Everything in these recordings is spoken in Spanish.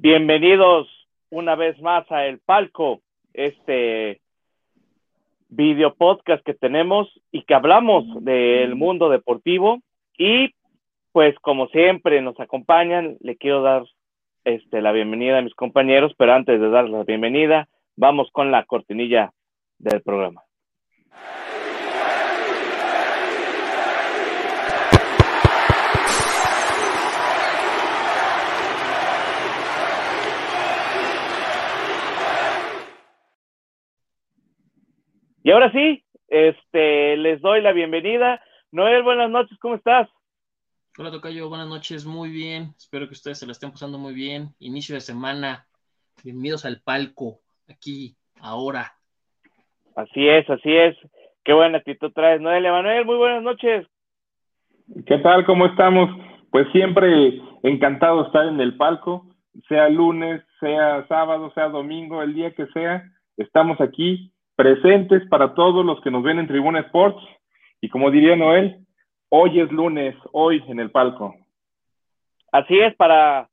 Bienvenidos una vez más a El Palco, este video podcast que tenemos y que hablamos del mundo deportivo y pues como siempre nos acompañan, le quiero dar este, la bienvenida a mis compañeros, pero antes de dar la bienvenida, vamos con la cortinilla del programa. Y ahora sí, este, les doy la bienvenida. Noel, buenas noches, ¿cómo estás? Hola, Tocayo, buenas noches, muy bien. Espero que ustedes se la estén pasando muy bien. Inicio de semana. Bienvenidos al palco, aquí, ahora. Así es, así es. Qué buena actitud traes, Noel. Emanuel, muy buenas noches. ¿Qué tal? ¿Cómo estamos? Pues siempre encantado de estar en el palco, sea lunes, sea sábado, sea domingo, el día que sea, estamos aquí presentes para todos los que nos ven en Tribuna Sports. Y como diría Noel, hoy es lunes, hoy en el palco. Así es, para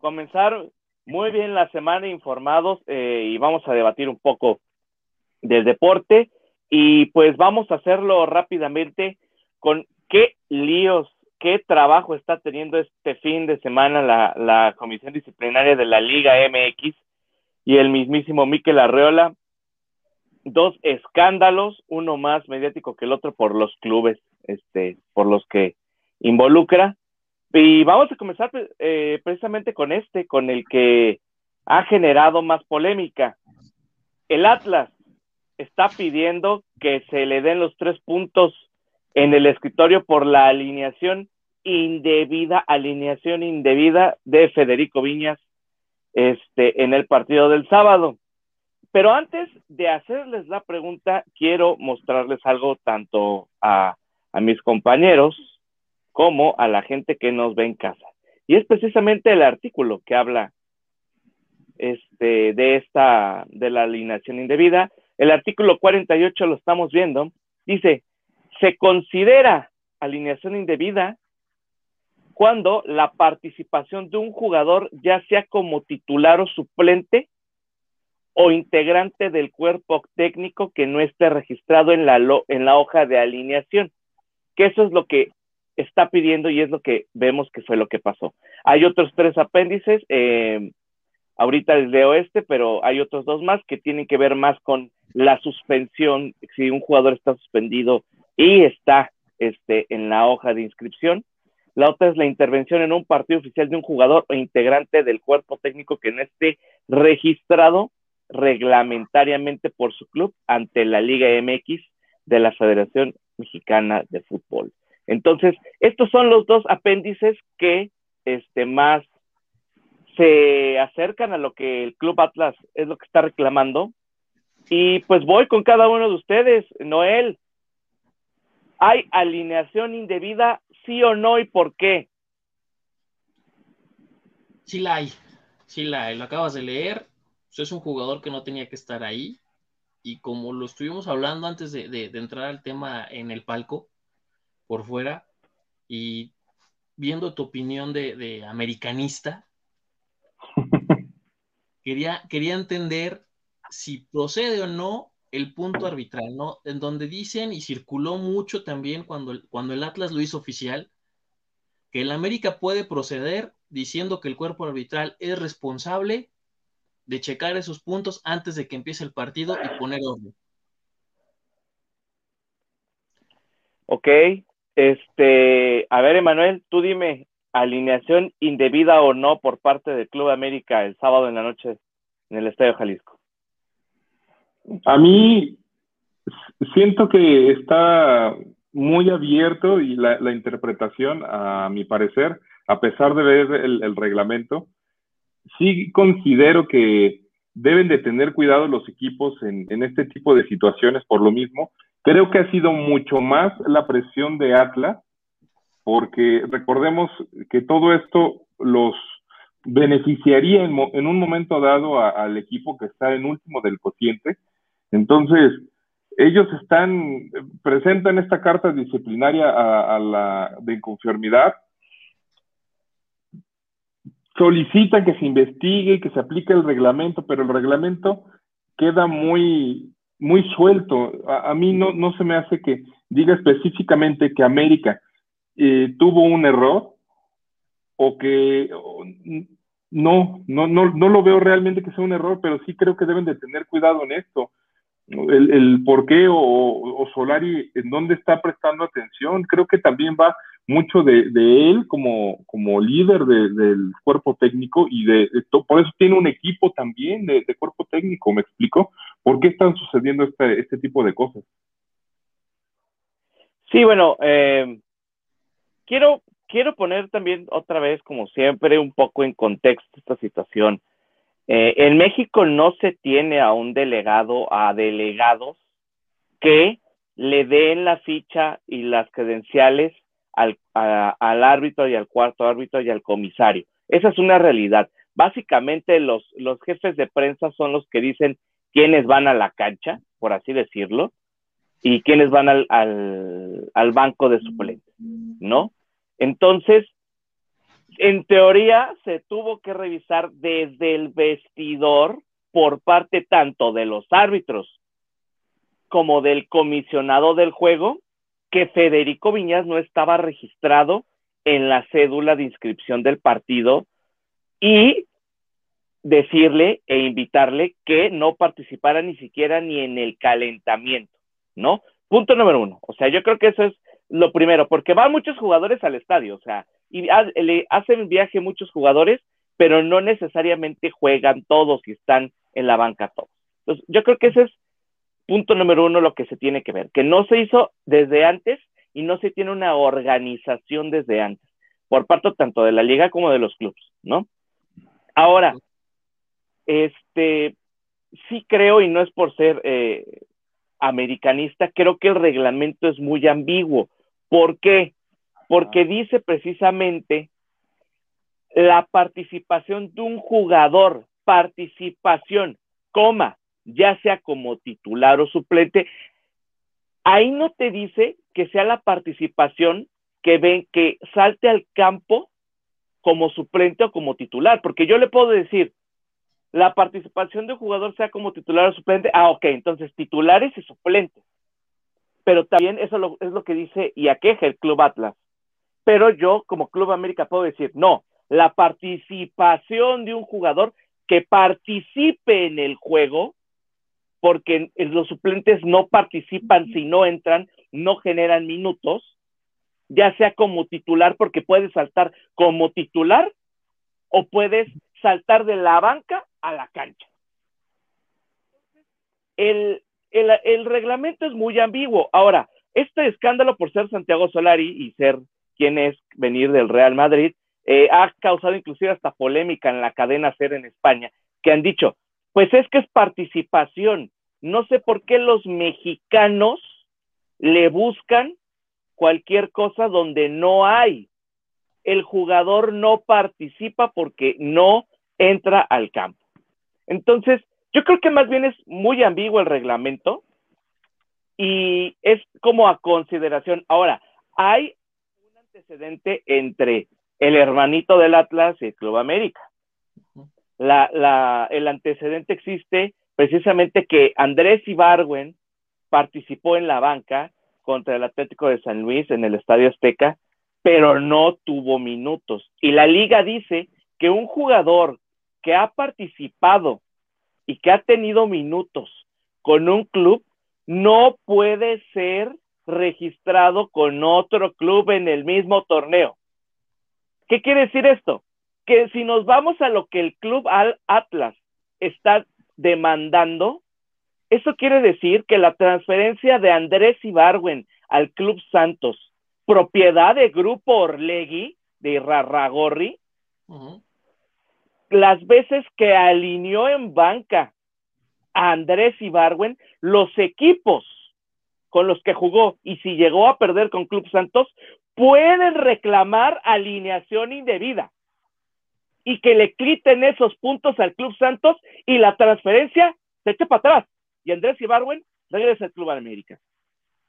comenzar muy bien la semana informados eh, y vamos a debatir un poco del deporte y pues vamos a hacerlo rápidamente con qué líos, qué trabajo está teniendo este fin de semana la, la Comisión Disciplinaria de la Liga MX y el mismísimo Miquel Arreola dos escándalos, uno más mediático que el otro por los clubes, este, por los que involucra. Y vamos a comenzar eh, precisamente con este, con el que ha generado más polémica. El Atlas está pidiendo que se le den los tres puntos en el escritorio por la alineación indebida, alineación indebida de Federico Viñas este, en el partido del sábado. Pero antes de hacerles la pregunta, quiero mostrarles algo tanto a, mis compañeros como a la gente que nos ve en casa. Y es precisamente el artículo que habla este, de esta, de la alineación indebida. El artículo 48 lo estamos viendo. Dice, se considera alineación indebida cuando la participación de un jugador, ya sea como titular o suplente, o integrante del cuerpo técnico que no esté registrado en la, en la hoja de alineación. Que eso es lo que está pidiendo y es lo que vemos que fue lo que pasó. Hay otros tres apéndices, eh, ahorita les leo este, pero hay otros dos más que tienen que ver más con la suspensión, si un jugador está suspendido y está este, en la hoja de inscripción. La otra es la intervención en un partido oficial de un jugador o integrante del cuerpo técnico que no esté registrado reglamentariamente por su club ante la Liga MX de la Federación Mexicana de Fútbol. Entonces, estos son los dos apéndices que este, más se acercan a lo que el Club Atlas es lo que está reclamando. Y pues voy con cada uno de ustedes. Noel, ¿hay alineación indebida, sí o no y por qué? Sí la hay, sí la hay, lo acabas de leer es un jugador que no tenía que estar ahí. Y como lo estuvimos hablando antes de, entrar al tema en el palco, por fuera, y viendo tu opinión de, americanista, quería, quería entender si procede o no el punto arbitral, ¿no? En donde dicen, y circuló mucho también cuando, cuando el Atlas lo hizo oficial, que el América puede proceder diciendo que el cuerpo arbitral es responsable de checar esos puntos antes de que empiece el partido y poner orden. Ok, este, a ver, Emanuel, tú dime, alineación indebida o no por parte del Club América el sábado en la noche en el Estadio Jalisco. A mí siento que está muy abierto y la, interpretación, a mi parecer, a pesar de ver el reglamento, sí considero que deben de tener cuidado los equipos en, este tipo de situaciones por lo mismo. Creo que ha sido mucho más la presión de Atlas, porque recordemos que todo esto los beneficiaría en, un momento dado al equipo que está en último del cociente. Entonces, ellos están, presentan esta carta disciplinaria a, a la de inconformidad solicitan que se investigue y que se aplique el reglamento, pero el reglamento queda muy, muy suelto. A, mí no, no se me hace que diga específicamente que América eh, tuvo un error o que no, no, no, no lo veo realmente que sea un error, pero sí creo que deben de tener cuidado en esto. El, por qué o, o, Solari en dónde está prestando atención, creo que también va mucho de, él como, como líder del cuerpo técnico y de, por eso tiene un equipo también de, cuerpo técnico, ¿me explico? ¿Por qué están sucediendo este, este tipo de cosas? Sí, bueno, eh, quiero, quiero poner también otra vez, como siempre, un poco en contexto esta situación. Eh, en México no se tiene a un delegado, a delegados que le den la ficha y las credenciales al, árbitro y al cuarto árbitro y al comisario. Esa es una realidad. Básicamente los, los jefes de prensa son los que dicen quiénes van a la cancha, por así decirlo, y quiénes van al, al, al banco de suplentes, ¿no? Entonces, en teoría, se tuvo que revisar desde el vestidor por parte tanto de los árbitros como del comisionado del juego que Federico Viñas no estaba registrado en la cédula de inscripción del partido y decirle e invitarle que no participara ni siquiera ni en el calentamiento, ¿no? Punto número uno. O sea, yo creo que eso es lo primero, porque van muchos jugadores al estadio, o sea, y le hacen viaje muchos jugadores, pero no necesariamente juegan todos y están en la banca todos. Entonces, yo creo que ese es punto número uno lo que se tiene que ver, que no se hizo desde antes y no se tiene una organización desde antes, por parte tanto de la liga como de los clubes, ¿no? Ahora, este, sí creo, y no es por ser eh, americanista, creo que el reglamento es muy ambiguo. ¿Por qué? Porque dice precisamente la participación de un jugador, participación, coma, ya sea como titular o suplente, ahí no te dice que sea la participación que ven que salte al campo como suplente o como titular, porque yo le puedo decir, la participación de un jugador sea como titular o suplente, ah, ok, entonces titulares y suplentes. Pero también eso es lo que dice y aqueja el Club Atlas. Pero yo, como Club América, puedo decir, no, la participación de un jugador que participe en el juego porque los suplentes no participan si no entran, no generan minutos, ya sea como titular, porque puedes saltar como titular o puedes saltar de la banca a la cancha. El, el, reglamento es muy ambiguo. Ahora, este escándalo por ser Santiago Solari y ser quien es venir del Real Madrid, eh, ha causado inclusive hasta polémica en la cadena SER en España, que han dicho, pues es que es participación. No sé por qué los mexicanos le buscan cualquier cosa donde no hay. El jugador no participa porque no entra al campo. Entonces, yo creo que más bien es muy ambiguo el reglamento y es como a consideración. Ahora, hay antecedente entre el hermanito del Atlas y el Club América la, el antecedente existe precisamente que Andrés Ibargüen participó en la banca contra el Atlético de San Luis en el Estadio Azteca, pero no tuvo minutos. Y la liga dice que un jugador que ha participado y que ha tenido minutos con un club no puede ser registrado con otro club en el mismo torneo. ¿Qué quiere decir esto? que si nos vamos a lo que el club Atlas está demandando, eso quiere decir que la transferencia de Andrés Ibarwen al Club Santos, propiedad de Grupo Orlegui, de Rarragorri, las veces que alineó en banca a Andrés Ibarwen, los equipos con los que jugó y si llegó a perder con Club Santos, pueden reclamar alineación indebida y que le quiten esos puntos al Club Santos y la transferencia se eche para atrás. Y Andrés Ibarwen regresa al Club América.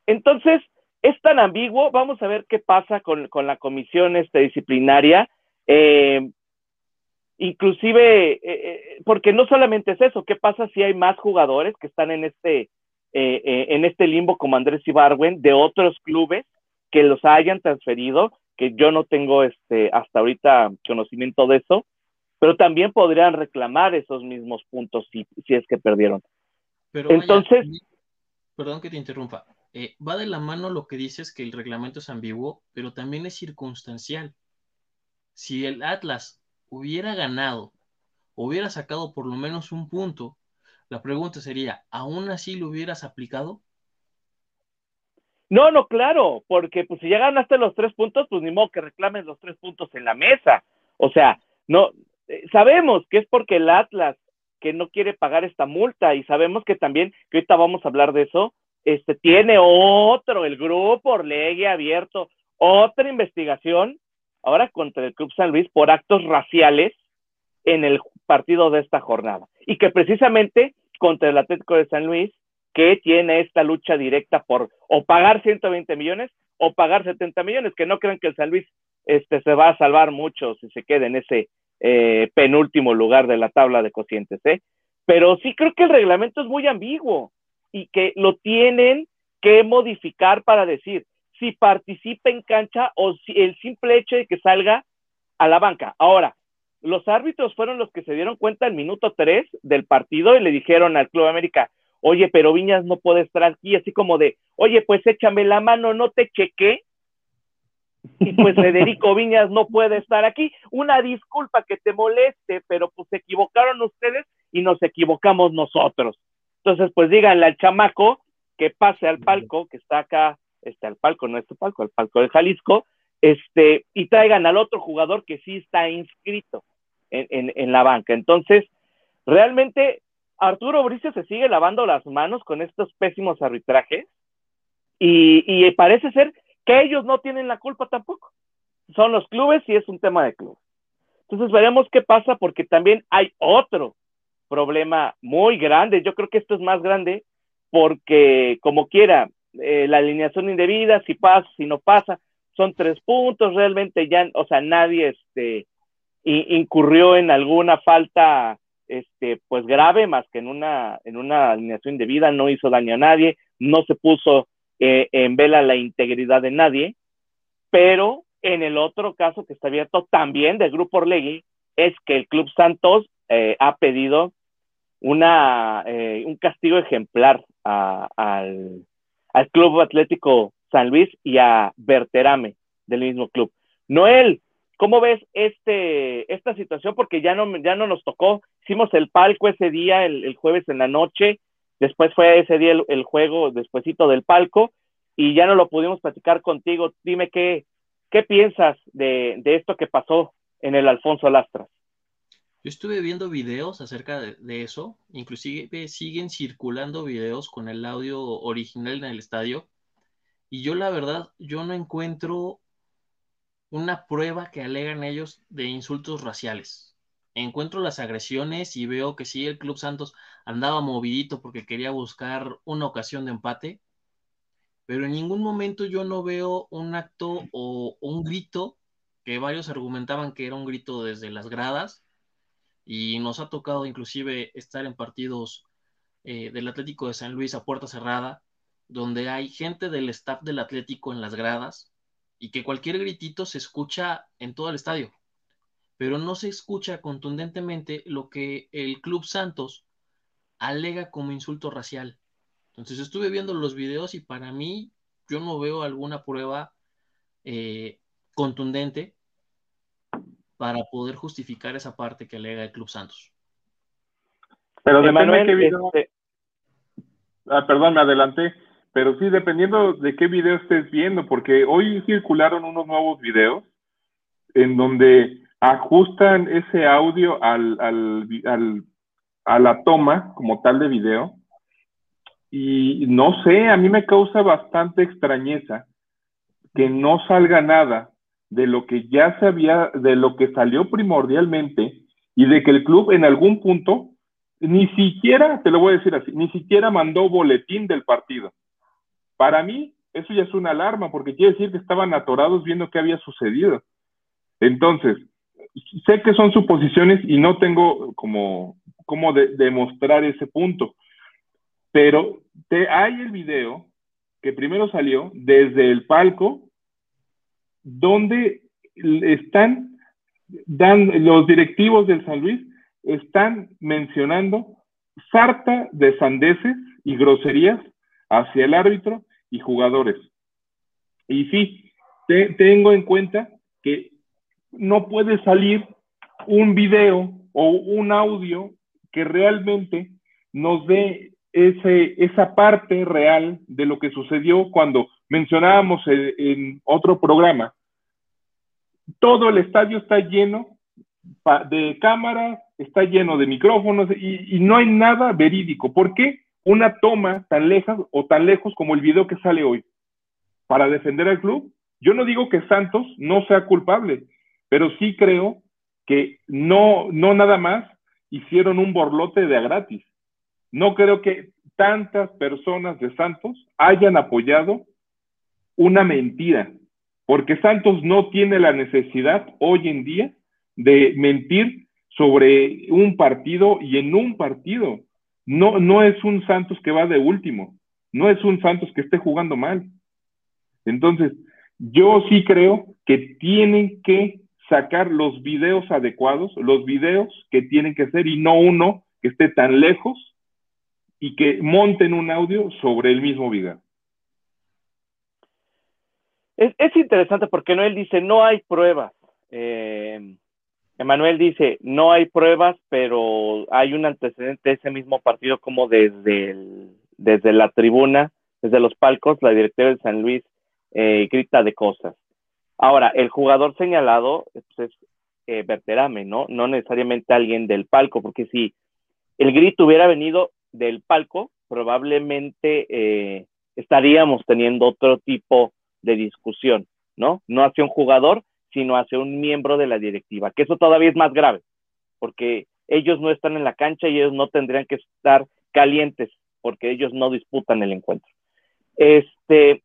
Entonces, es tan ambiguo. Vamos a ver qué pasa con, la comisión este, disciplinaria. Eh, inclusive, porque no solamente es eso, ¿qué pasa si hay más jugadores que están en este, en este limbo como Andrés Ibarwen de otros clubes que los hayan transferido, que yo no tengo este, hasta ahorita conocimiento de eso, pero también podrían reclamar esos mismos puntos si, si es que perdieron. Pero Entonces, perdón que te interrumpa, eh, va de la mano lo que dices que el reglamento es ambiguo, pero también es circunstancial. Si el Atlas hubiera ganado, hubiera sacado por lo menos un punto, la pregunta sería, ¿aún así lo hubieras aplicado? No, no, claro, porque pues si ya ganaste los tres puntos, pues ni modo que reclames los tres puntos en la mesa. O sea, no, eh, sabemos que es porque el Atlas que no quiere pagar esta multa y sabemos que también, que ahorita vamos a hablar de eso, este tiene otro, el grupo Orlegui abierto, otra investigación ahora contra el Club San Luis por actos raciales en el partido de esta jornada. Y que precisamente contra el Atlético de San Luis, que tiene esta lucha directa por o pagar 120 millones o pagar 70 millones, que no creen que el San Luis este, se va a salvar mucho si se queda en ese eh, penúltimo lugar de la tabla de cocientes, ¿eh? Pero sí creo que el reglamento es muy ambiguo y que lo tienen que modificar para decir si participa en cancha o si el simple hecho de que salga a la banca. Ahora, los árbitros fueron los que se dieron cuenta el minuto 3 del partido y le dijeron al Club América, oye, pero Viñas no puede estar aquí, así como de, oye, pues échame la mano, no te chequé, y pues Federico Viñas no puede estar aquí. Una disculpa que te moleste, pero pues se equivocaron ustedes y nos equivocamos nosotros. Entonces, pues díganle al chamaco que pase al palco, que está acá, este, al palco, no este palco, al palco de Jalisco, este, y traigan al otro jugador que sí está inscrito en, en, la banca. Entonces, realmente Arturo Bricio se sigue lavando las manos con estos pésimos arbitrajes y, y parece ser que ellos no tienen la culpa tampoco. Son los clubes y es un tema de club. Entonces veremos qué pasa porque también hay otro problema muy grande. Yo creo que esto es más grande porque como quiera, eh, la alineación indebida, si pasa, si no pasa, son tres puntos, realmente ya, o sea, nadie este, incurrió en alguna falta este, pues grave, más que en una, en una alineación indebida, no hizo daño a nadie, no se puso eh, en vela la integridad de nadie, pero en el otro caso que está abierto también del Grupo Orlegui es que el Club Santos eh, ha pedido una, eh, un castigo ejemplar al, Club Atlético San Luis y a Berterame del mismo club. Noel, ¿cómo ves este, esta situación? Porque ya no, ya no nos tocó, hicimos el palco ese día, el, el jueves en la noche, Después fue ese día el, juego despuesito del palco y ya no lo pudimos platicar contigo. Dime qué, qué piensas de, esto que pasó en el Alfonso Lastras. Yo estuve viendo videos acerca de, eso, inclusive siguen circulando videos con el audio original en el estadio, y yo la verdad, yo no encuentro una prueba que alegan ellos de insultos raciales. Encuentro las agresiones y veo que sí, el Club Santos andaba movidito porque quería buscar una ocasión de empate, pero en ningún momento yo no veo un acto o un grito que varios argumentaban que era un grito desde las gradas y nos ha tocado inclusive estar en partidos eh, del Atlético de San Luis a puerta cerrada, donde hay gente del staff del Atlético en las gradas y que cualquier gritito se escucha en todo el estadio pero no se escucha contundentemente lo que el Club Santos alega como insulto racial. Entonces estuve viendo los videos y para mí yo no veo alguna prueba eh, contundente para poder justificar esa parte que alega el Club Santos. Pero de qué video. Este ah, perdón, me adelanté. Pero sí, dependiendo de qué video estés viendo, porque hoy circularon unos nuevos videos en donde ajustan ese audio al, al, a la toma como tal de video. Y no sé, a mí me causa bastante extrañeza que no salga nada de lo que ya se había, de lo que salió primordialmente y de que el club en algún punto ni siquiera, te lo voy a decir así, ni siquiera mandó boletín del partido. Para mí, eso ya es una alarma porque quiere decir que estaban atorados viendo qué había sucedido. Entonces, sé que son suposiciones y no tengo como, demostrar ese punto, pero te, hay el video que primero salió desde el palco donde están dando, los directivos del San Luis están mencionando sarta de sandeces y groserías hacia el árbitro y jugadores. Y sí, tengo en cuenta que no puede salir un video o un audio que realmente nos dé ese, esa parte real de lo que sucedió cuando mencionábamos en, otro programa. Todo el estadio está lleno de cámaras, está lleno de micrófonos y, y, no hay nada verídico. ¿Por qué una toma tan lejos o tan lejos como el video que sale hoy? Para defender al club. Yo no digo que Santos no sea culpable, pero sí creo que no, no nada más hicieron un borlote de a gratis. No creo que tantas personas de Santos hayan apoyado una mentira, porque Santos no tiene la necesidad hoy en día de mentir sobre un partido y en un partido. No, no es un Santos que va de último, no es un Santos que esté jugando mal. Entonces, yo sí creo que tienen que sacar los videos adecuados, los videos que tienen que ser y no uno que esté tan lejos y que monten un audio sobre el mismo video. Es, interesante porque Noel dice, no hay pruebas. Eh, Emanuel dice, no hay pruebas, pero hay un antecedente de ese mismo partido como desde, desde la tribuna, desde los palcos, la directora de San Luis eh, grita de cosas. Ahora, el jugador señalado pues, es eh, ¿no? No necesariamente alguien del palco, porque si el grito hubiera venido del palco, probablemente eh, estaríamos teniendo otro tipo de discusión, ¿no? No hacia un jugador, sino hacia un miembro de la directiva, que eso todavía es más grave, porque ellos no están en la cancha y ellos no tendrían que estar calientes, porque ellos no disputan el encuentro. Este,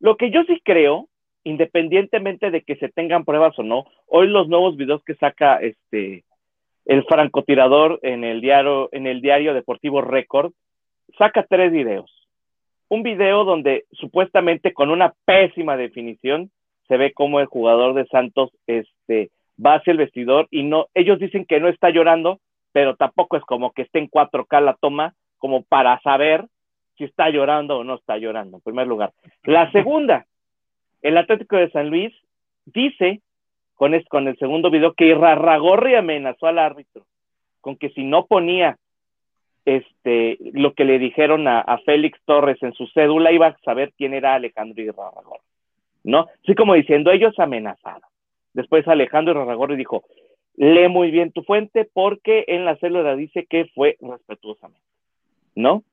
lo que yo sí creo independientemente de que se tengan pruebas o no, hoy los nuevos videos que saca este el francotirador en el diario, en el diario deportivo Record, saca tres videos. Un video donde supuestamente con una pésima definición se ve como el jugador de Santos este, va hacia el vestidor y no, ellos dicen que no está llorando, pero tampoco es como que esté en 4K la toma, como para saber si está llorando o no está llorando, en primer lugar. La segunda, el Atlético de San Luis dice con, con el segundo video que Irarragorri amenazó al árbitro con que si no ponía este lo que le dijeron a, Félix Torres en su cédula iba a saber quién era Alejandro Irarragorri, ¿no? Así como diciendo, ellos amenazaron. Después Alejandro Irarragorri dijo, lee muy bien tu fuente porque en la cédula dice que fue respetuosamente, ¿no?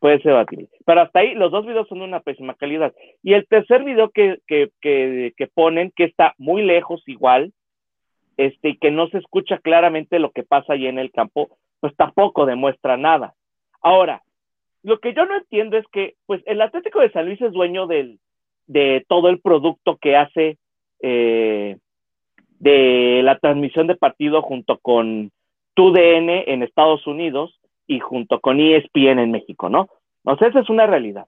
puede ser debatible. Pero hasta ahí los dos videos son de una pésima calidad. Y el tercer video que, que, que, ponen, que está muy lejos igual, este, y que no se escucha claramente lo que pasa ahí en el campo, pues tampoco demuestra nada. Ahora, lo que yo no entiendo es que, pues, el Atlético de San Luis es dueño del, de todo el producto que hace eh, de la transmisión de partido junto con TUDN en Estados Unidos y junto con ESPN en México, ¿no? O esa es una realidad.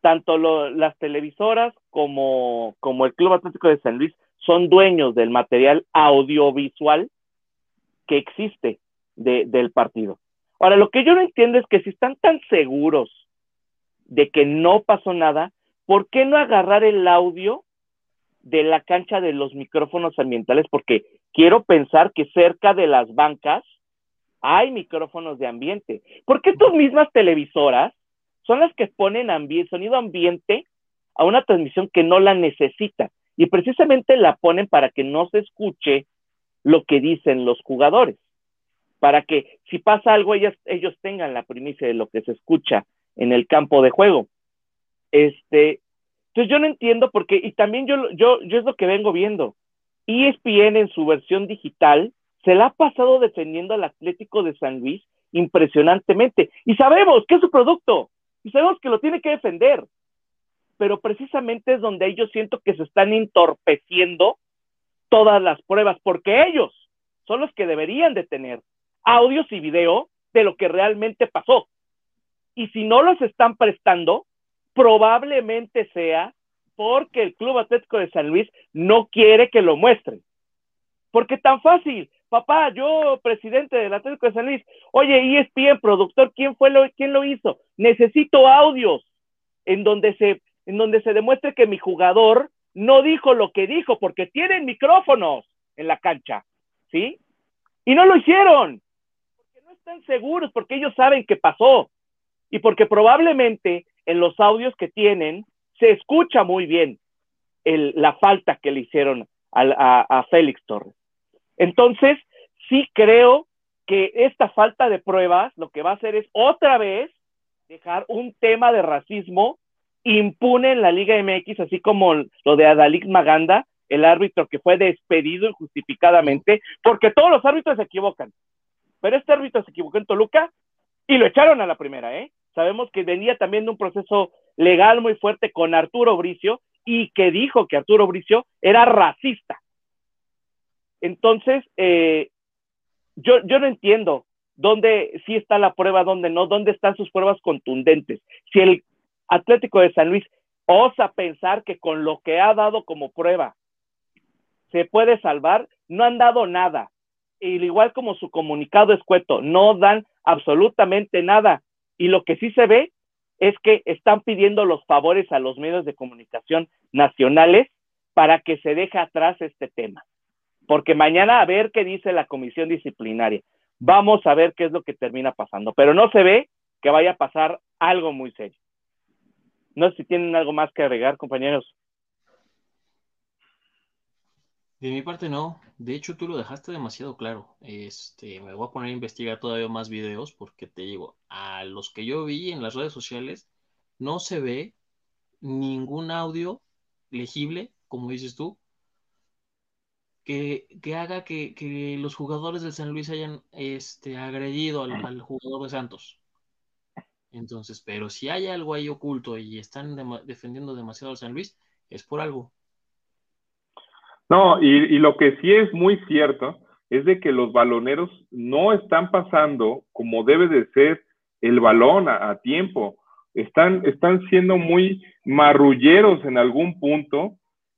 Tanto las televisoras como, como el Club Atlético de San Luis son dueños del material audiovisual que existe del partido. Ahora, lo que yo no entiendo es que si están tan seguros de que no pasó nada, ¿por qué no agarrar el audio de la cancha de los micrófonos ambientales? Porque quiero pensar que cerca de las bancas hay micrófonos de ambiente. Porque tus mismas televisoras son las que ponen sonido ambiente a una transmisión que no la necesita. Y precisamente la ponen para que no se escuche lo que dicen los jugadores. Para que si pasa algo, ellos, ellos tengan la primicia de lo que se escucha en el campo de juego. Este, entonces yo no entiendo porque, y también yo, yo, yo es lo que vengo viendo. ESPN en su versión digital se la ha pasado defendiendo al Atlético de San Luis impresionantemente. Y sabemos que es su producto, y sabemos que lo tiene que defender, pero precisamente es donde ellos siento que se están entorpeciendo todas las pruebas, porque ellos son los que deberían de tener audios y video de lo que realmente pasó. Y si no los están prestando, probablemente sea porque el Club Atlético de San Luis no quiere que lo muestren. Porque tan fácil, papá, yo presidente del Atlético de San Luis, oye, ESPN, productor, ¿quién fue lo, quién lo hizo? Necesito audios en donde se, en donde se demuestre que mi jugador no dijo lo que dijo, porque tienen micrófonos en la cancha, ¿sí? Y no lo hicieron, porque no están seguros, porque ellos saben qué pasó, y porque probablemente en los audios que tienen se escucha muy bien la falta que le hicieron a, a Félix Torres. Entonces, sí creo que esta falta de pruebas lo que va a hacer es otra vez dejar un tema de racismo impune en la Liga MX, así como lo de Adalik Maganda, el árbitro que fue despedido injustificadamente, porque todos los árbitros se equivocan. Pero este árbitro se equivocó en Toluca y lo echaron a la primera, ¿eh? Sabemos que venía también de un proceso legal muy fuerte con Arturo Bricio y que dijo que Arturo Bricio era racista. Entonces, eh, yo, no entiendo dónde sí está la prueba, dónde no, dónde están sus pruebas contundentes. Si el Atlético de San Luis osa pensar que con lo que ha dado como prueba se puede salvar, no han dado nada. Y igual como su comunicado escueto, no dan absolutamente nada. Y lo que sí se ve es que están pidiendo los favores a los medios de comunicación nacionales para que se deje atrás este tema. Porque mañana a ver qué dice la comisión disciplinaria. Vamos a ver qué es lo que termina pasando. Pero no se ve que vaya a pasar algo muy serio. No sé si tienen algo más que agregar, compañeros. De mi parte no. De hecho, tú lo dejaste demasiado claro. Este, me voy a poner a investigar todavía más videos porque te digo, a los que yo vi en las redes sociales no se ve ningún audio legible, como dices tú, que, haga que, los jugadores del San Luis hayan este, agredido al jugador de Santos. Entonces, pero si hay algo ahí oculto y están defendiendo demasiado al San Luis, es por algo. No, y, lo que sí es muy cierto es de que los baloneros no están pasando como debe de ser el balón a, tiempo. Están, están siendo muy marrulleros en algún punto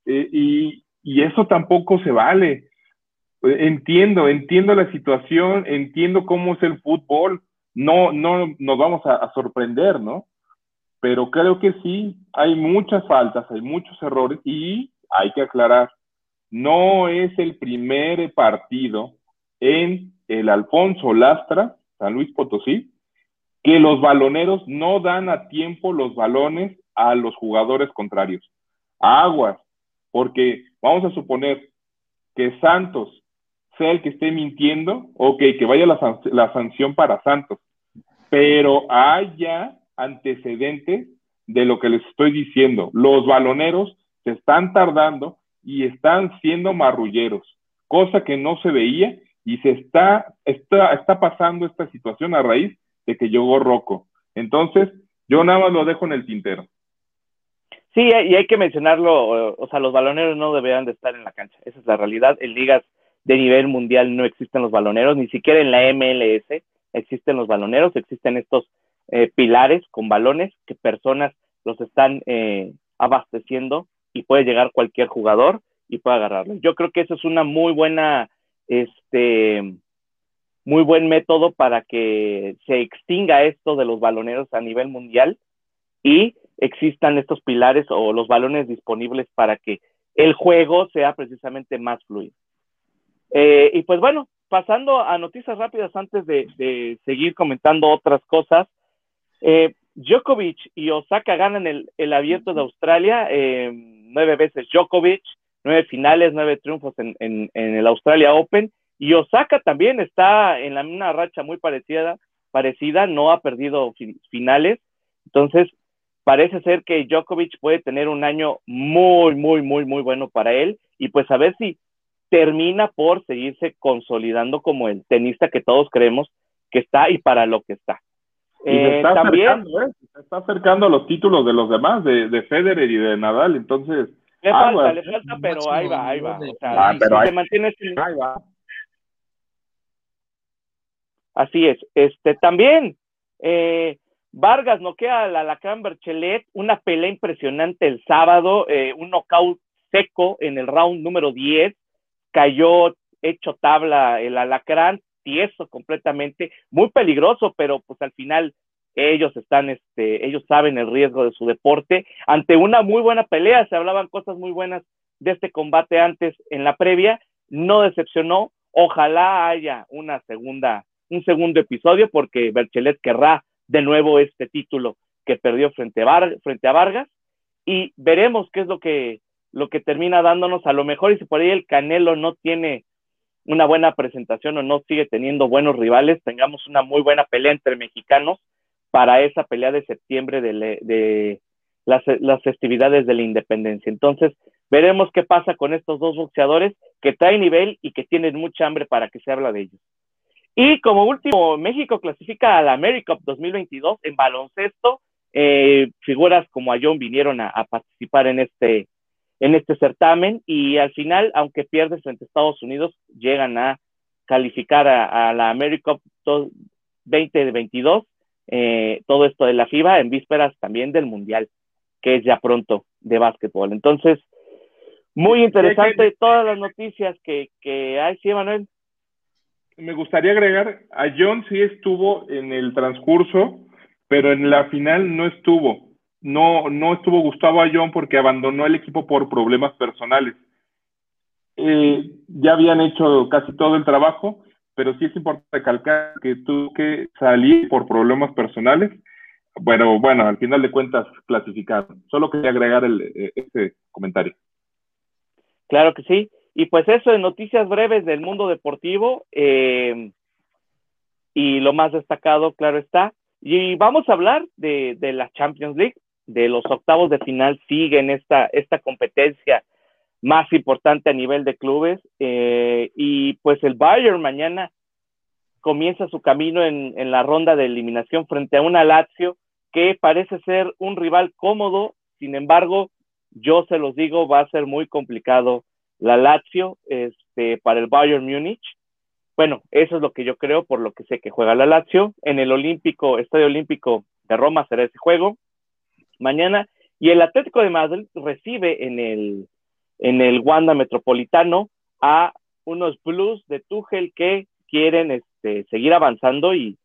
eh, y, y eso tampoco se vale. Entiendo, entiendo la situación, entiendo cómo es el fútbol, no, no nos vamos a, sorprender, ¿no? Pero creo que sí, hay muchas faltas, hay muchos errores y hay que aclarar, no es el primer partido en el Alfonso Lastra, San Luis Potosí, que los baloneros no dan a tiempo los balones a los jugadores contrarios. Aguas, porque vamos a suponer que Santos sea el que esté mintiendo, ok, que vaya la, la sanción para Santos pero hay ya antecedentes de lo que les estoy diciendo. Los baloneros se están tardando y están siendo marrulleros, cosa que no se veía y se está, está, está pasando esta situación a raíz de que llegó Rocco. Entonces, yo nada más lo dejo en el tintero. Sí, y hay que mencionarlo, o sea, los baloneros no deberían de estar en la cancha, esa es la realidad. En ligas de nivel mundial no existen los baloneros, ni siquiera en la MLS existen los baloneros, existen estos eh, pilares con balones que personas los están eh, abasteciendo y puede llegar cualquier jugador y puede agarrarlo. Yo creo que eso es una muy buena, este, muy buen método para que se extinga esto de los baloneros a nivel mundial y existan estos pilares o los balones disponibles para que el juego sea precisamente más fluido. Eh, y pues bueno, pasando a noticias rápidas antes de, seguir comentando otras cosas. Eh, Djokovic y Osaka ganan el, abierto de Australia, eh, nueve veces Djokovic, nueve finales, nueve triunfos en, el Australia Open. Y Osaka también está en la misma racha muy parecida, parecida, no ha perdido finales. Entonces, parece ser que Djokovic puede tener un año muy, muy, muy, muy bueno para él. Y pues a ver si termina por seguirse consolidando como el tenista que todos creemos que está y para lo que está. Y se eh, está también acercando, ¿eh? se está acercando a los títulos de los demás, de, de Federer y de Nadal, entonces Le falta, le falta, pero ahí va, ahí va. O sea, pero se mantiene ahí va. Así es. Este, también, eh, Vargas noquea al Alacrán Berchelet, una pelea impresionante el sábado, eh, un knockout seco en el round número 10, cayó hecho tabla el Alacrán, tieso completamente, muy peligroso, pero pues al final ellos están, este, ellos saben el riesgo de su deporte. Ante una muy buena pelea, se hablaban cosas muy buenas de este combate antes en la previa, no decepcionó. Ojalá haya una segunda un segundo episodio porque Berchelet querrá de nuevo este título que perdió frente a, frente a Vargas y veremos qué es lo que, lo que termina dándonos. A lo mejor y si por ahí el Canelo no tiene una buena presentación o no sigue teniendo buenos rivales, tengamos una muy buena pelea entre mexicanos para esa pelea de septiembre de, de las, las, festividades de la independencia. Entonces, veremos qué pasa con estos dos boxeadores que traen nivel y que tienen mucha hambre para que se habla de ellos. Y como último, México clasifica a la AmeriCup 2022 en baloncesto. Eh, figuras como Ayón vinieron a, participar en este, en este certamen y al final, aunque pierdes frente a Estados Unidos, llegan a calificar a, la AmeriCup 2022. Eh, todo esto de la FIBA en vísperas también del Mundial, que es ya pronto de básquetbol. Entonces, muy interesante todas las noticias que, que hay, sí, Manuel me gustaría agregar, a John sí estuvo en el transcurso, pero en la final no estuvo. No, no estuvo Gustavo Ayón porque abandonó el equipo por problemas personales. Eh, ya habían hecho casi todo el trabajo, pero sí es importante recalcar que tuvo que salir por problemas personales. Bueno, bueno, al final de cuentas clasificado. Solo quería agregar el, eh, ese comentario. Claro que sí. Y pues eso de noticias breves del mundo deportivo. Eh, y lo más destacado, claro está. Y vamos a hablar de, la Champions League, de los octavos de final, siguen esta, esta competencia más importante a nivel de clubes. Eh, y pues el Bayern mañana comienza su camino en, en, la ronda de eliminación frente a una Lazio que parece ser un rival cómodo, sin embargo, yo se los digo, va a ser muy complicado la Lazio este, para el Bayern Múnich. Bueno, eso es lo que yo creo, por lo que sé que juega la Lazio. En el Olímpico, Estadio Olímpico de Roma será ese juego mañana. Y el Atlético de Madrid recibe en el, en el Wanda Metropolitano a unos Blues de Tuchel que quieren este, seguir avanzando y,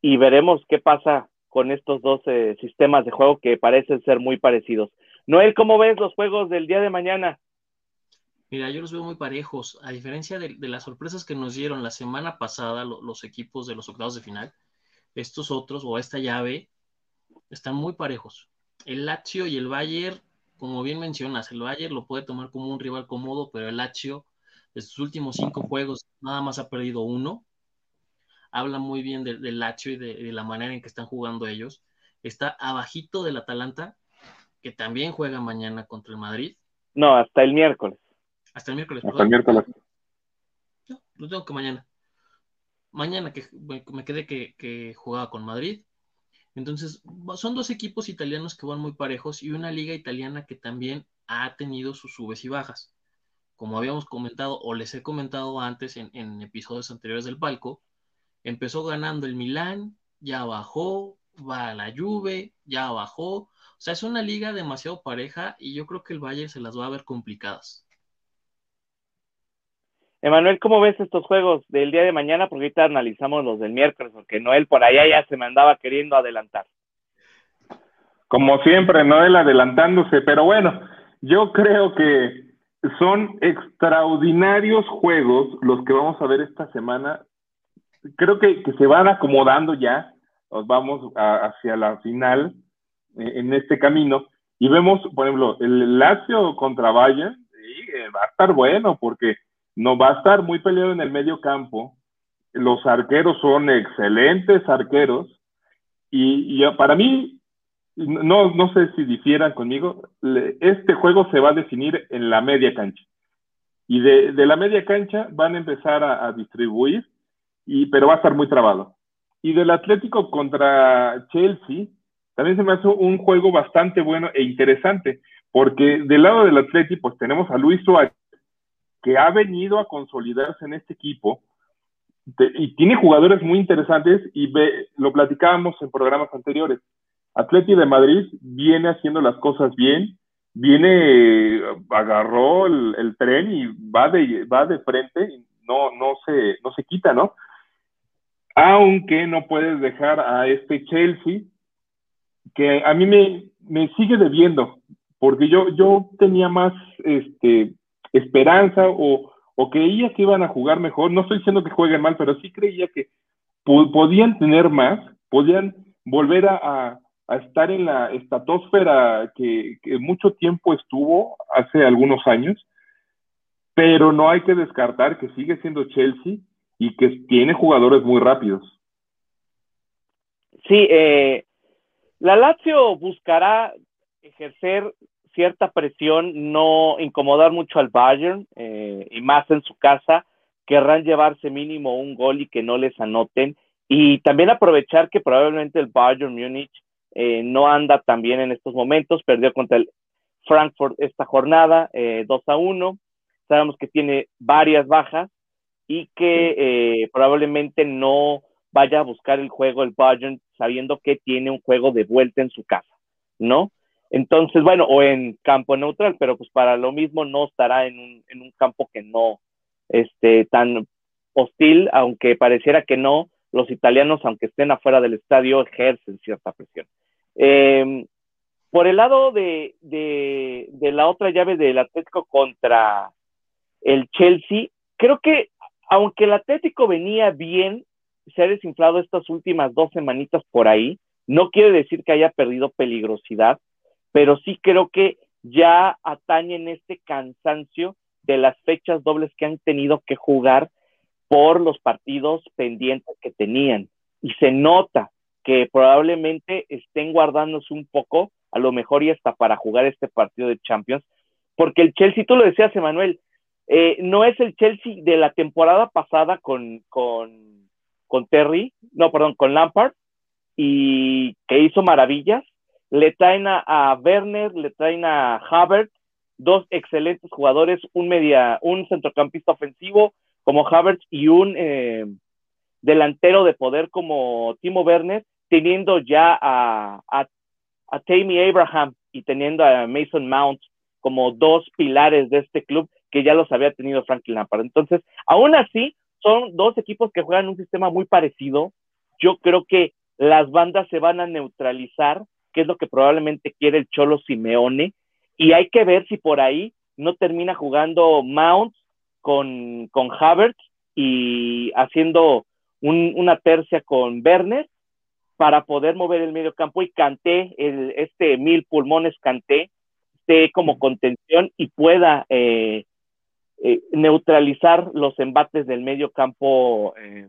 y veremos qué pasa con estos dos eh, sistemas de juego que parecen ser muy parecidos. Noel, ¿cómo ves los juegos del día de mañana? Mira, yo los veo muy parejos, a diferencia de, las sorpresas que nos dieron la semana pasada los equipos de los octavos de final, estos otros o esta llave están muy parejos. El Lazio y el Bayern, como bien mencionas, el Bayern lo puede tomar como un rival cómodo, pero el Lazio, de sus últimos cinco juegos, nada más ha perdido uno. Habla muy bien del Lazio y de, de la manera en que están jugando ellos. Está abajito del Atalanta, que también juega mañana contra el Madrid. No, hasta el miércoles. Hasta el miércoles. Hasta el miércoles. No, lo tengo que mañana. Mañana que me quedé que, jugaba con Madrid. Entonces, son dos equipos italianos que van muy parejos y una liga italiana que también ha tenido sus subes y bajas. Como habíamos comentado o les he comentado antes en, episodios anteriores del palco, empezó ganando el Milán, ya bajó, va a la Juve, ya bajó. O sea, es una liga demasiado pareja y yo creo que el Bayern se las va a ver complicadas. Emanuel, ¿cómo ves estos juegos del día de mañana? Porque ahorita analizamos los del miércoles, porque Noel por allá ya se me andaba queriendo adelantar. Como siempre, Noel adelantándose, pero bueno, yo creo que son extraordinarios juegos los que vamos a ver esta semana. Creo que, se van acomodando ya, nos vamos hacia la final eh, en este camino y vemos, por ejemplo, el Lazio contra Bayern, y va a estar bueno porque no va a estar muy peleado en el medio campo. Los arqueros son excelentes arqueros. Y, para mí, no, no sé si difieran conmigo, este juego se va a definir en la media cancha. Y de, la media cancha van a empezar a, distribuir, y, pero va a estar muy trabado. Y del Atlético contra Chelsea, también se me hace un juego bastante bueno e interesante, porque del lado del Atleti, pues tenemos a Luis Suárez, que ha venido a consolidarse en este equipo, y tiene jugadores muy interesantes, y lo platicábamos en programas anteriores. Atleti de Madrid viene haciendo las cosas bien, viene, agarró el, tren y va de, va de frente, no, no, se, no se quita, ¿no? Aunque no puedes dejar a este Chelsea, que a mí me, me sigue debiendo, porque yo, yo tenía más este, esperanza o, o creía que iban a jugar mejor. No estoy diciendo que jueguen mal, pero sí creía que podían tener más, podían volver a, estar en la estratosfera que, que, mucho tiempo estuvo hace algunos años, pero no hay que descartar que sigue siendo Chelsea y que tiene jugadores muy rápidos. Sí, eh, la Lazio buscará ejercer cierta presión, no incomodar mucho al Bayern eh, y más en su casa, querrán llevarse mínimo un gol y que no les anoten. Y también aprovechar que probablemente el Bayern Múnich eh, no anda tan bien en estos momentos, perdió contra el Frankfurt esta jornada eh, 2 a 1, sabemos que tiene varias bajas y que eh, probablemente no vaya a buscar el juego el Bayern sabiendo que tiene un juego de vuelta en su casa, ¿no? Entonces, bueno, o en campo neutral, pero pues para lo mismo no estará en un, en un campo que no esté tan hostil, aunque pareciera que no, los italianos, aunque estén afuera del estadio, ejercen cierta presión. Eh, por el lado de, de, de, la otra llave del Atlético contra el Chelsea, creo que aunque el Atlético venía bien, se ha desinflado estas últimas dos semanitas por ahí, no quiere decir que haya perdido peligrosidad, pero sí creo que ya atañen este cansancio de las fechas dobles que han tenido que jugar por los partidos pendientes que tenían. Y se nota que probablemente estén guardándose un poco, a lo mejor y hasta para jugar este partido de Champions, porque el Chelsea, tú lo decías, Emanuel, eh, no es el Chelsea de la temporada pasada con, con, con Terry, no, perdón, con Lampard, y que hizo maravillas, le traen a, Werner, le traen a Havertz, dos excelentes jugadores, un media, un centrocampista ofensivo como Havertz y un eh, delantero de poder como Timo Werner, teniendo ya a, a, a Tammy Abraham y teniendo a Mason Mount como dos pilares de este club que ya los había tenido Franklin Lampard. Entonces, aún así, son dos equipos que juegan un sistema muy parecido. Yo creo que las bandas se van a neutralizar que es lo que probablemente quiere el Cholo Simeone, y hay que ver si por ahí no termina jugando Mount con, con Havertz y haciendo una tercia con Werner para poder mover el medio campo y Canté, el, este mil pulmones Canté, esté como contención y pueda eh, eh, neutralizar los embates del medio campo eh,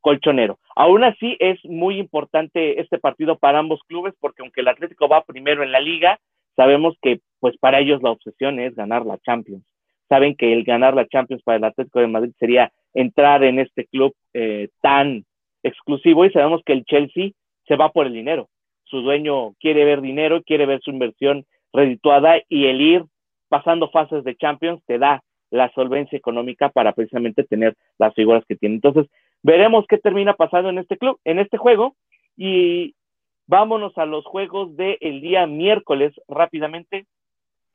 colchonero. Aún así, es muy importante este partido para ambos clubes porque aunque el Atlético va primero en la liga, sabemos que pues para ellos la obsesión es ganar la Champions. Saben que el ganar la Champions para el Atlético de Madrid sería entrar en este club eh, tan exclusivo y sabemos que el Chelsea se va por el dinero. Su dueño quiere ver dinero, quiere ver su inversión redituada y el ir pasando fases de Champions te da la solvencia económica para precisamente tener las figuras que tiene. Entonces, veremos qué termina pasando en este club, en este juego, y vámonos a los juegos del el día miércoles rápidamente,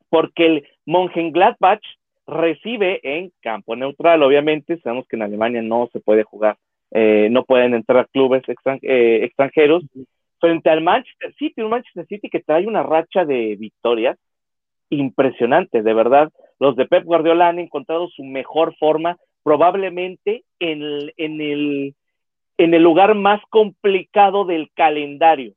porque el Mönchengladbach recibe en campo neutral, obviamente, sabemos que en Alemania no se puede jugar, eh, no pueden entrar clubes eh, extranjeros, frente al Manchester City, un Manchester City que trae una racha de victorias impresionante, de verdad. Los de Pep Guardiola han encontrado su mejor forma, probablemente en el, en el, en el lugar más complicado del calendario.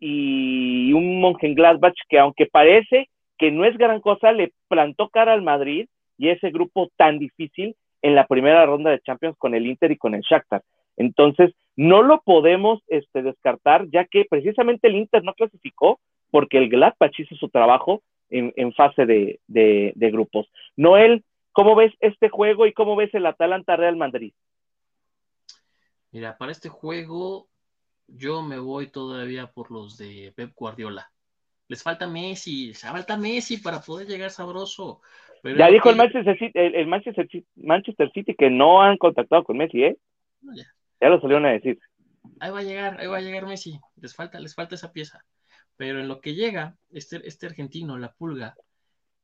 Y un Mönchengladbach que aunque parece que no es gran cosa, le plantó cara al Madrid y ese grupo tan difícil en la primera ronda de Champions con el Inter y con el Shakhtar. Entonces, no lo podemos este, descartar, ya que precisamente el Inter no clasificó porque el Gladbach hizo su trabajo en, fase de, de, grupos. Noel, ¿cómo ves este juego y cómo ves el Atalanta Real Madrid? Mira, para este juego yo me voy todavía por los de Pep Guardiola. Les falta Messi, les falta Messi para poder llegar sabroso. ya dijo el, Manchester City, el, Manchester, City que no han contactado con Messi, ¿eh? ya. ya lo salieron a decir. Ahí va a llegar, ahí va a llegar Messi. Les falta, les falta esa pieza. Pero en lo que llega, este, este argentino, la pulga,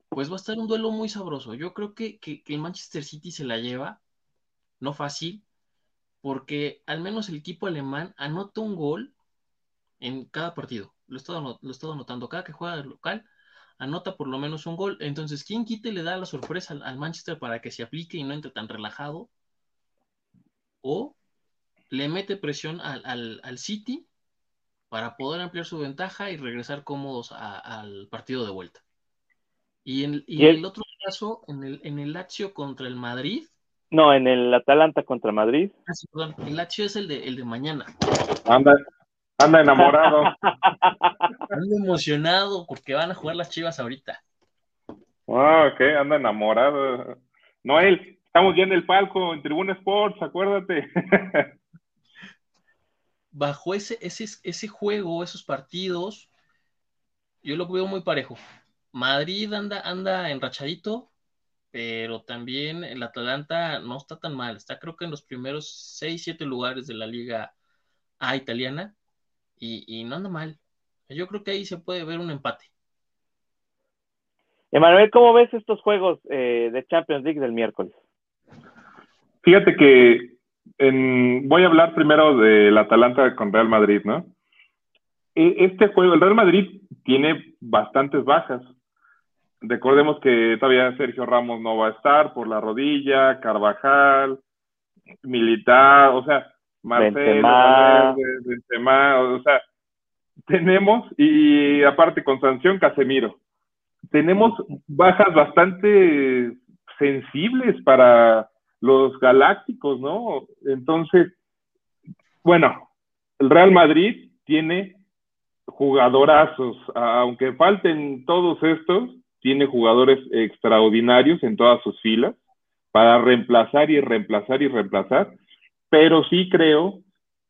pues va a estar un duelo muy sabroso. Yo creo que, que, el Manchester City se la lleva, no fácil, porque al menos el equipo alemán anota un gol en cada partido. Lo he estado, lo he estado anotando. Cada que juega el local, anota por lo menos un gol. Entonces, ¿quién quite le da la sorpresa al, Manchester para que se aplique y no entre tan relajado? O le mete presión al, al City para poder ampliar su ventaja y regresar cómodos al partido de vuelta. Y en, el otro caso, en el, en el Lazio contra el Madrid. No, en el Atalanta contra Madrid. Ah, sí, perdón. El Lazio es el de, el de mañana. Anda, anda enamorado. anda emocionado porque van a jugar las chivas ahorita. Ah, ok, anda enamorado. Noel, estamos ya en el palco, en Tribuna Sports, acuérdate. bajo ese, ese, ese juego, esos partidos, yo lo veo muy parejo. Madrid anda, anda enrachadito, pero también el Atalanta no está tan mal. Está creo que en los primeros 6, 7 lugares de la liga A italiana y, no anda mal. Yo creo que ahí se puede ver un empate. Emanuel, ¿cómo ves estos juegos eh, de Champions League del miércoles? Fíjate que voy a hablar primero del Atalanta con Real Madrid, ¿no? E, este juego, el Real Madrid tiene bastantes bajas. Recordemos que todavía Sergio Ramos no va a estar por la rodilla, Carvajal, Militar, o sea, Marcelo, Benzema. o sea, tenemos, y aparte con sanción, Casemiro. Tenemos bajas bastante sensibles para los galácticos, ¿no? Entonces, bueno, el Real Madrid tiene jugadorazos, aunque falten todos estos, tiene jugadores extraordinarios en todas sus filas para reemplazar y reemplazar y reemplazar, pero sí creo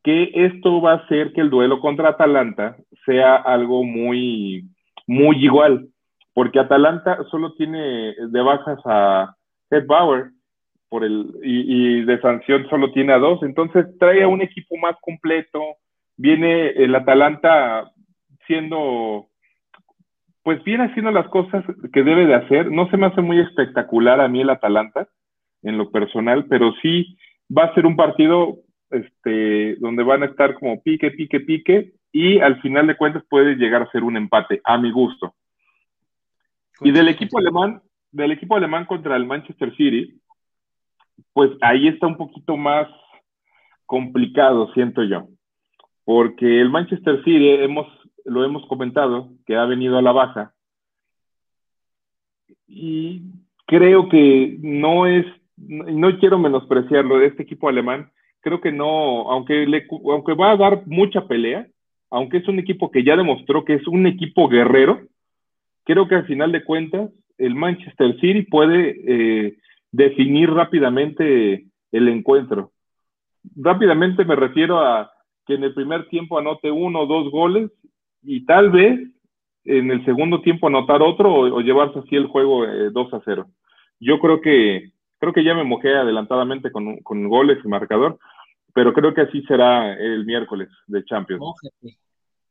que esto va a hacer que el duelo contra Atalanta sea algo muy, muy igual, porque Atalanta solo tiene de bajas a Ed Bauer, por el, y, de sanción solo tiene a dos, entonces trae a un equipo más completo, viene el Atalanta siendo, pues viene haciendo las cosas que debe de hacer, no se me hace muy espectacular a mí el Atalanta en lo personal, pero sí va a ser un partido este, donde van a estar como pique, pique, pique, y al final de cuentas puede llegar a ser un empate, a mi gusto. Y del equipo alemán, del equipo alemán contra el Manchester City, pues ahí está un poquito más complicado, siento yo, porque el Manchester City hemos, lo hemos comentado, que ha venido a la baja, y creo que no es, no quiero menospreciarlo de este equipo alemán, creo que no, aunque, aunque va a dar mucha pelea, aunque es un equipo que ya demostró que es un equipo guerrero, creo que al final de cuentas el Manchester City puede eh, definir rápidamente el encuentro. Rápidamente me refiero a que en el primer tiempo anote uno o dos goles y tal vez en el segundo tiempo anotar otro o, llevarse así el juego 2 eh, a 0. Yo creo que creo que ya me mojé adelantadamente con, con, goles y marcador, pero creo que así será el miércoles de Champions.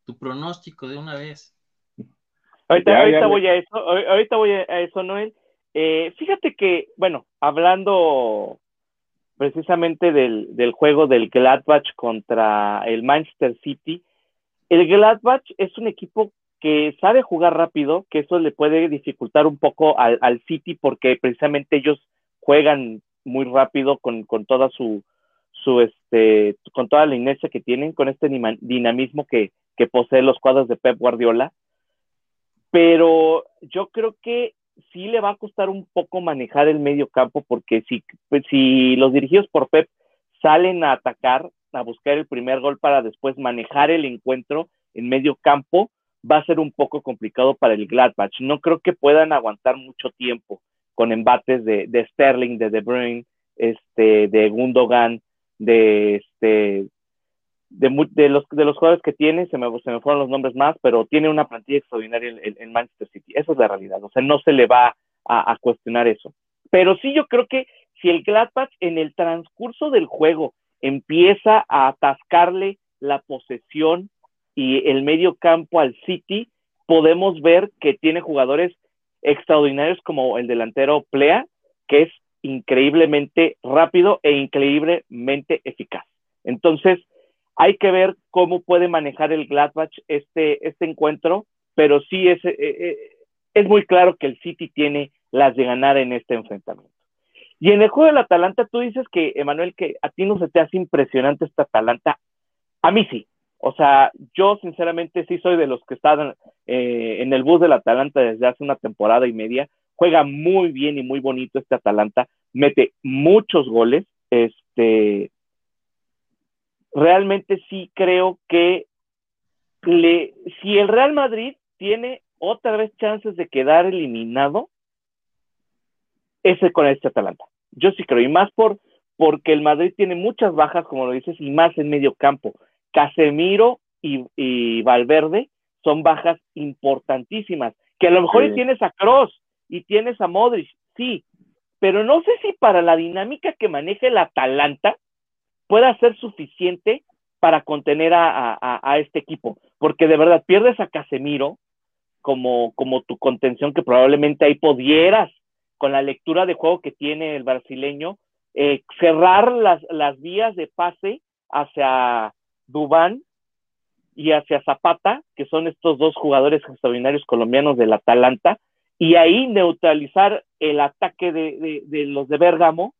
Tu pronóstico de una vez. Ahorita, voy a eso, ahorita voy a eso, Noel. Eh, fíjate que, bueno, hablando precisamente del, del, juego del Gladbach contra el Manchester City, el Gladbach es un equipo que sabe jugar rápido, que eso le puede dificultar un poco al, City porque precisamente ellos juegan muy rápido con, toda su, este, con toda la inercia que tienen, con este dinamismo que, que posee los cuadros de Pep Guardiola. Pero yo creo que sí le va a costar un poco manejar el medio campo porque si, pues, si los dirigidos por Pep salen a atacar, a buscar el primer gol para después manejar el encuentro en medio campo, va a ser un poco complicado para el Gladbach. No creo que puedan aguantar mucho tiempo con embates de, Sterling, de De Bruyne, este, de Gundogan, de este, de, los, de los jugadores que tiene, se me, se me fueron los nombres más, pero tiene una plantilla extraordinaria en, Manchester City. Eso es la realidad. O sea, no se le va a, cuestionar eso. Pero sí, yo creo que si el Gladbach en el transcurso del juego empieza a atascarle la posesión y el medio campo al City, podemos ver que tiene jugadores extraordinarios como el delantero Plea, que es increíblemente rápido e increíblemente eficaz. Entonces, hay que ver cómo puede manejar el Gladbach este, este encuentro, pero sí es, eh, eh, es muy claro que el City tiene las de ganar en este enfrentamiento. Y en el juego del Atalanta, tú dices que, Emanuel, que a ti no se te hace impresionante esta Atalanta. A mí sí. O sea, yo sinceramente sí soy de los que están eh, en el bus del Atalanta desde hace una temporada y media. Juega muy bien y muy bonito este Atalanta. Mete muchos goles. Este, realmente sí creo que le, si el Real Madrid tiene otra vez chances de quedar eliminado, ese con este Atalanta. Yo sí creo, y más por porque el Madrid tiene muchas bajas, como lo dices, y más en medio campo. Casemiro y, Valverde son bajas importantísimas, que a lo mejor tienes a Cross y tienes a Modric, sí, pero no sé si para la dinámica que maneja el Atalanta, pueda ser suficiente para contener a, este equipo, porque de verdad pierdes a Casemiro como, como tu contención que probablemente ahí pudieras, con la lectura de juego que tiene el brasileño, eh, cerrar las, las vías de pase hacia Dubán y hacia Zapata, que son estos dos jugadores extraordinarios colombianos del Atalanta, y ahí neutralizar el ataque de, de los de Bérgamo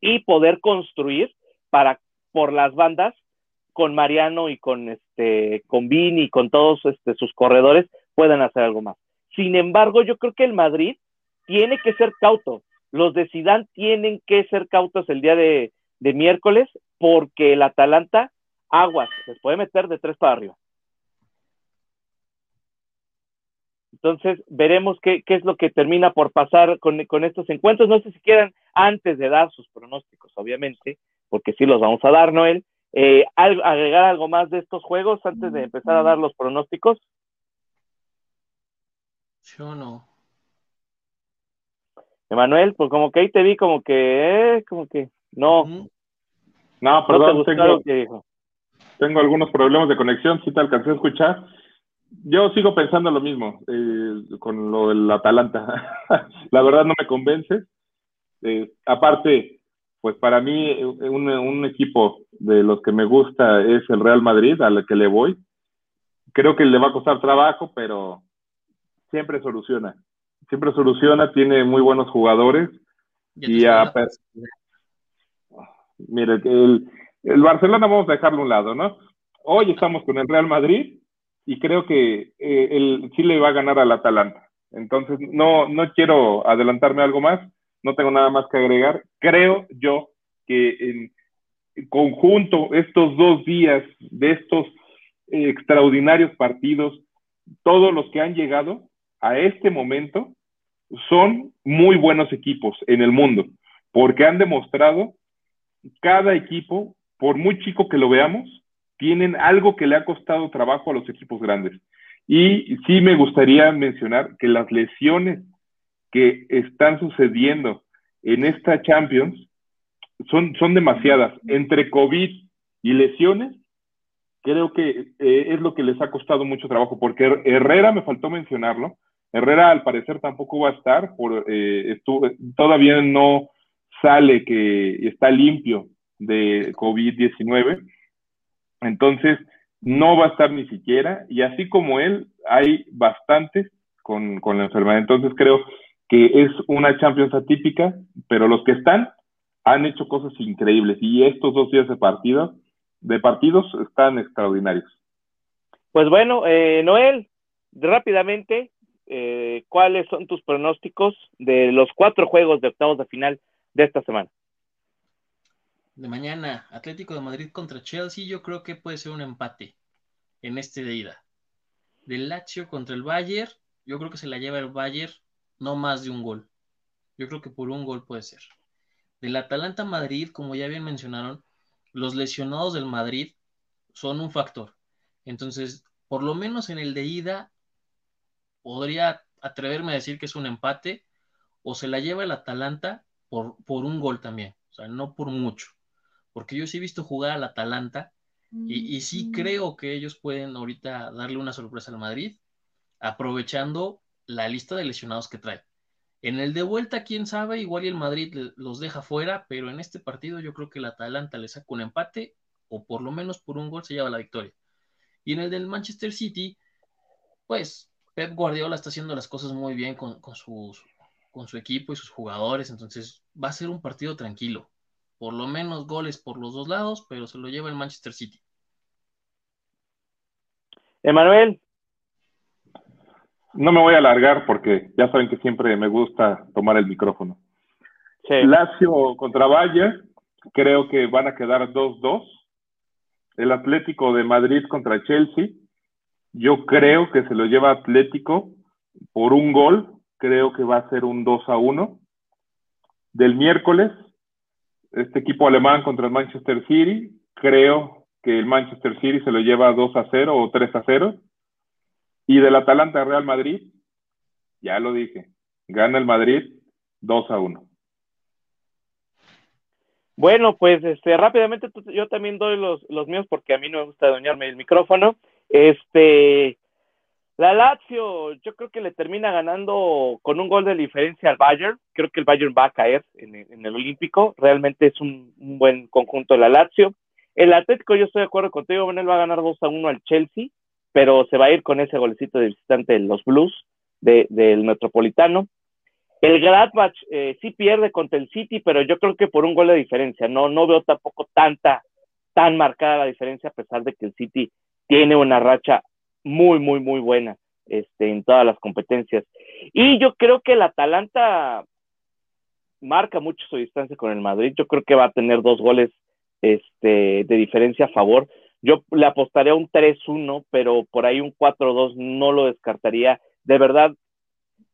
y poder construir para por las bandas con Mariano y con este con Vini y con todos este, sus corredores puedan hacer algo más. Sin embargo, yo creo que el Madrid tiene que ser cauto. Los de Sidán tienen que ser cautos el día de, miércoles porque el Atalanta aguas, les puede meter de tres para arriba. Entonces, veremos qué, es lo que termina por pasar con, con, estos encuentros. No sé si quieran, antes de dar sus pronósticos, obviamente, porque sí los vamos a dar, Noel. Eh, ¿Agregar algo más de estos juegos antes de empezar a dar los pronósticos? Yo no. Emanuel, pues como que ahí te vi como que, eh, como que, no. No, perdón, tengo, tengo algunos problemas de conexión, si te alcancé a escuchar. Yo sigo pensando lo mismo eh, con lo del Atalanta. La verdad no me convence. Eh, aparte, pues para mí eh, un, equipo de los que me gusta es el Real Madrid, al que le voy. Creo que le va a costar trabajo, pero siempre soluciona. Siempre soluciona, tiene muy buenos jugadores. Y a, mire, el, el Barcelona vamos a dejarlo a un lado, ¿no? Hoy estamos con el Real Madrid y creo que eh, el Chile va a ganar al Atalanta. Entonces, no, no quiero adelantarme algo más no tengo nada más que agregar. Creo yo que en conjunto estos dos días de estos eh, extraordinarios partidos, todos los que han llegado a este momento son muy buenos equipos en el mundo, porque han demostrado cada equipo, por muy chico que lo veamos, tienen algo que le ha costado trabajo a los equipos grandes. Y sí me gustaría mencionar que las lesiones que están sucediendo en esta Champions son, son demasiadas. Entre COVID y lesiones, creo que eh, es lo que les ha costado mucho trabajo, porque Herrera, me faltó mencionarlo, Herrera al parecer tampoco va a estar, por, eh, todavía no sale que está limpio de COVID-19, entonces no va a estar ni siquiera, y así como él, hay bastantes con, con la enfermedad. Entonces creo que es una Champions atípica, pero los que están han hecho cosas increíbles y estos dos días de partido, de partidos están extraordinarios. Pues bueno, eh, Noel, rápidamente, eh, ¿cuáles son tus pronósticos de los cuatro juegos de octavos de final de esta semana? De mañana, Atlético de Madrid contra Chelsea, yo creo que puede ser un empate en este de ida. Del Lazio contra el Bayern, yo creo que se la lleva el Bayern no más de un gol. Yo creo que por un gol puede ser. Del Atalanta Madrid, como ya bien mencionaron, los lesionados del Madrid son un factor. Entonces, por lo menos en el de ida, podría atreverme a decir que es un empate o se la lleva el Atalanta por, por un gol también, o sea, no por mucho, porque yo sí he visto jugar al Atalanta y, y sí Mm. creo que ellos pueden ahorita darle una sorpresa al Madrid, aprovechando la lista de lesionados que trae. En el de vuelta, quién sabe, igual y el Madrid los deja fuera, pero en este partido yo creo que el Atalanta le saca un empate o por lo menos por un gol se lleva la victoria. Y en el del Manchester City, pues Pep Guardiola está haciendo las cosas muy bien con, con sus, con su equipo y sus jugadores, entonces va a ser un partido tranquilo. Por lo menos goles por los dos lados, pero se lo lleva el Manchester City. Emanuel, No me voy a alargar porque ya saben que siempre me gusta tomar el micrófono. sí. Lazio contra Valle, creo que van a quedar 2-2. El Atlético de Madrid contra Chelsea, yo creo que se lo lleva Atlético por un gol, creo que va a ser un 2-1. Del miércoles, este equipo alemán contra el Manchester City, creo que el Manchester City se lo lleva 2-0 o 3-0. Y del Atalanta Real Madrid, ya lo dije, gana el Madrid 2-1. Bueno, pues este, rápidamente tú- yo también doy los, los míos porque a mí no me gusta doñarme el micrófono. Este, la Lazio, yo creo que le termina ganando con un gol de diferencia al Bayern. Creo que el Bayern va a caer en, el- Olímpico. Realmente es un, buen conjunto la Lazio. El Atlético, yo estoy de acuerdo contigo, Manuel va a ganar 2 a 1 al Chelsea, pero se va a ir con ese golecito de visitante de los Blues de- del Metropolitano. El Gladbach eh, sí pierde contra el City, pero yo creo que por un gol de diferencia. No, no veo tampoco tanta, tan marcada la diferencia, a pesar de que el City tiene una racha muy, muy, muy buena este, en todas las competencias. Y yo creo que el Atalanta marca mucho su distancia con el Madrid. Yo creo que va a tener dos goles este, de diferencia a favor. Yo le apostaría un 3-1, pero por ahí un 4-2 no lo descartaría. De verdad,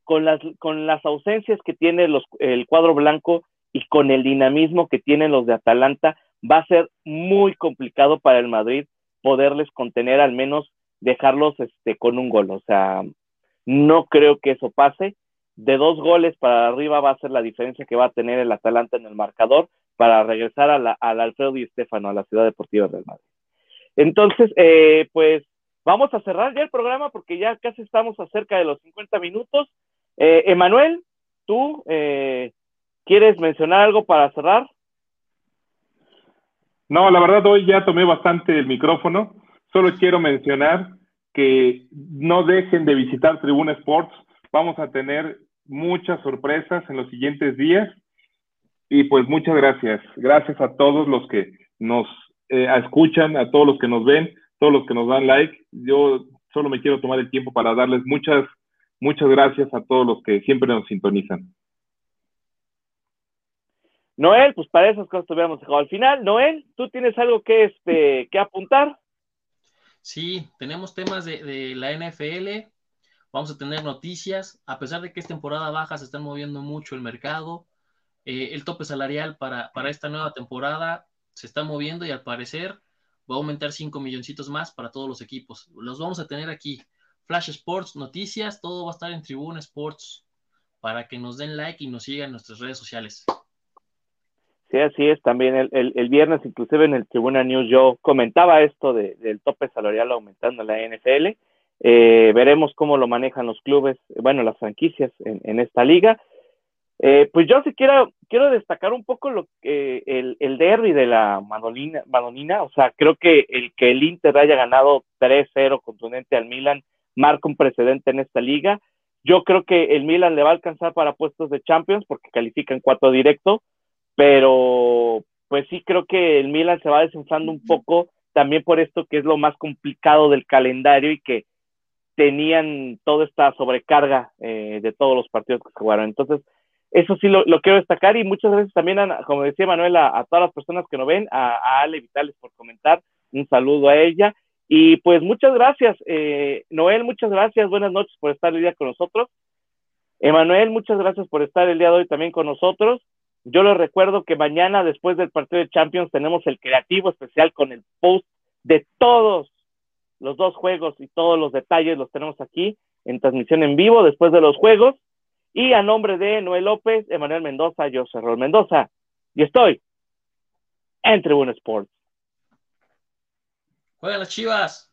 con las, con las ausencias que tiene los, el cuadro blanco y con el dinamismo que tienen los de Atalanta, va a ser muy complicado para el Madrid poderles contener, al menos dejarlos este, con un gol. O sea, no creo que eso pase. De dos goles para arriba va a ser la diferencia que va a tener el Atalanta en el marcador para regresar a la, al Alfredo y Estefano, a la Ciudad Deportiva del Madrid. Entonces, eh, pues vamos a cerrar ya el programa porque ya casi estamos acerca de los 50 minutos. Eh, Emanuel, tú eh, quieres mencionar algo para cerrar? No, la verdad hoy ya tomé bastante el micrófono. Solo quiero mencionar que no dejen de visitar Tribuna Sports. Vamos a tener muchas sorpresas en los siguientes días. Y pues muchas gracias. Gracias a todos los que nos eh, escuchan, a todos los que nos ven, todos los que nos dan like. Yo solo me quiero tomar el tiempo para darles muchas, muchas gracias a todos los que siempre nos sintonizan. Noel, pues para esas cosas tuviéramos dejado al final. Noel, ¿tú tienes algo que, este, que apuntar? Sí, tenemos temas de, la NFL, vamos a tener noticias, a pesar de que es temporada baja, se está moviendo mucho el mercado, eh, el tope salarial para, para esta nueva temporada se está moviendo y al parecer va a aumentar 5 milloncitos más para todos los equipos. Los vamos a tener aquí. Flash Sports, noticias, todo va a estar en Tribuna Sports para que nos den like y nos sigan en nuestras redes sociales. Sí, así es. También el, el, el viernes, inclusive en el Tribuna News, yo comentaba esto de, del tope salarial aumentando en la NFL. Eh, veremos cómo lo manejan los clubes, bueno, las franquicias en, en esta liga. Eh, pues yo sí quiero, quiero destacar un poco lo que el, el derby de la Madonina, Madonina, o sea, creo que el que el Inter haya ganado 3-0 contundente al Milan marca un precedente en esta liga. Yo creo que el Milan le va a alcanzar para puestos de Champions porque califica en cuatro directo, pero pues sí creo que el Milan se va desinflando un poco también por esto que es lo más complicado del calendario y que tenían toda esta sobrecarga eh, de todos los partidos que jugaron. Entonces, eso sí lo, quiero destacar y muchas gracias también, a, como decía Manuel, a, a, todas las personas que nos ven, a, a, Ale Vitales por comentar, un saludo a ella. Y pues muchas gracias, eh, Noel, muchas gracias, buenas noches por estar el día con nosotros. Emanuel, muchas gracias por estar el día de hoy también con nosotros. Yo les recuerdo que mañana, después del partido de Champions, tenemos el creativo especial con el post de todos los dos juegos y todos los detalles los tenemos aquí en transmisión en vivo después de los juegos. Y a nombre de Noel López, Emanuel Mendoza, yo soy Rol Mendoza y estoy en Tribuna Sports. Juegan las chivas.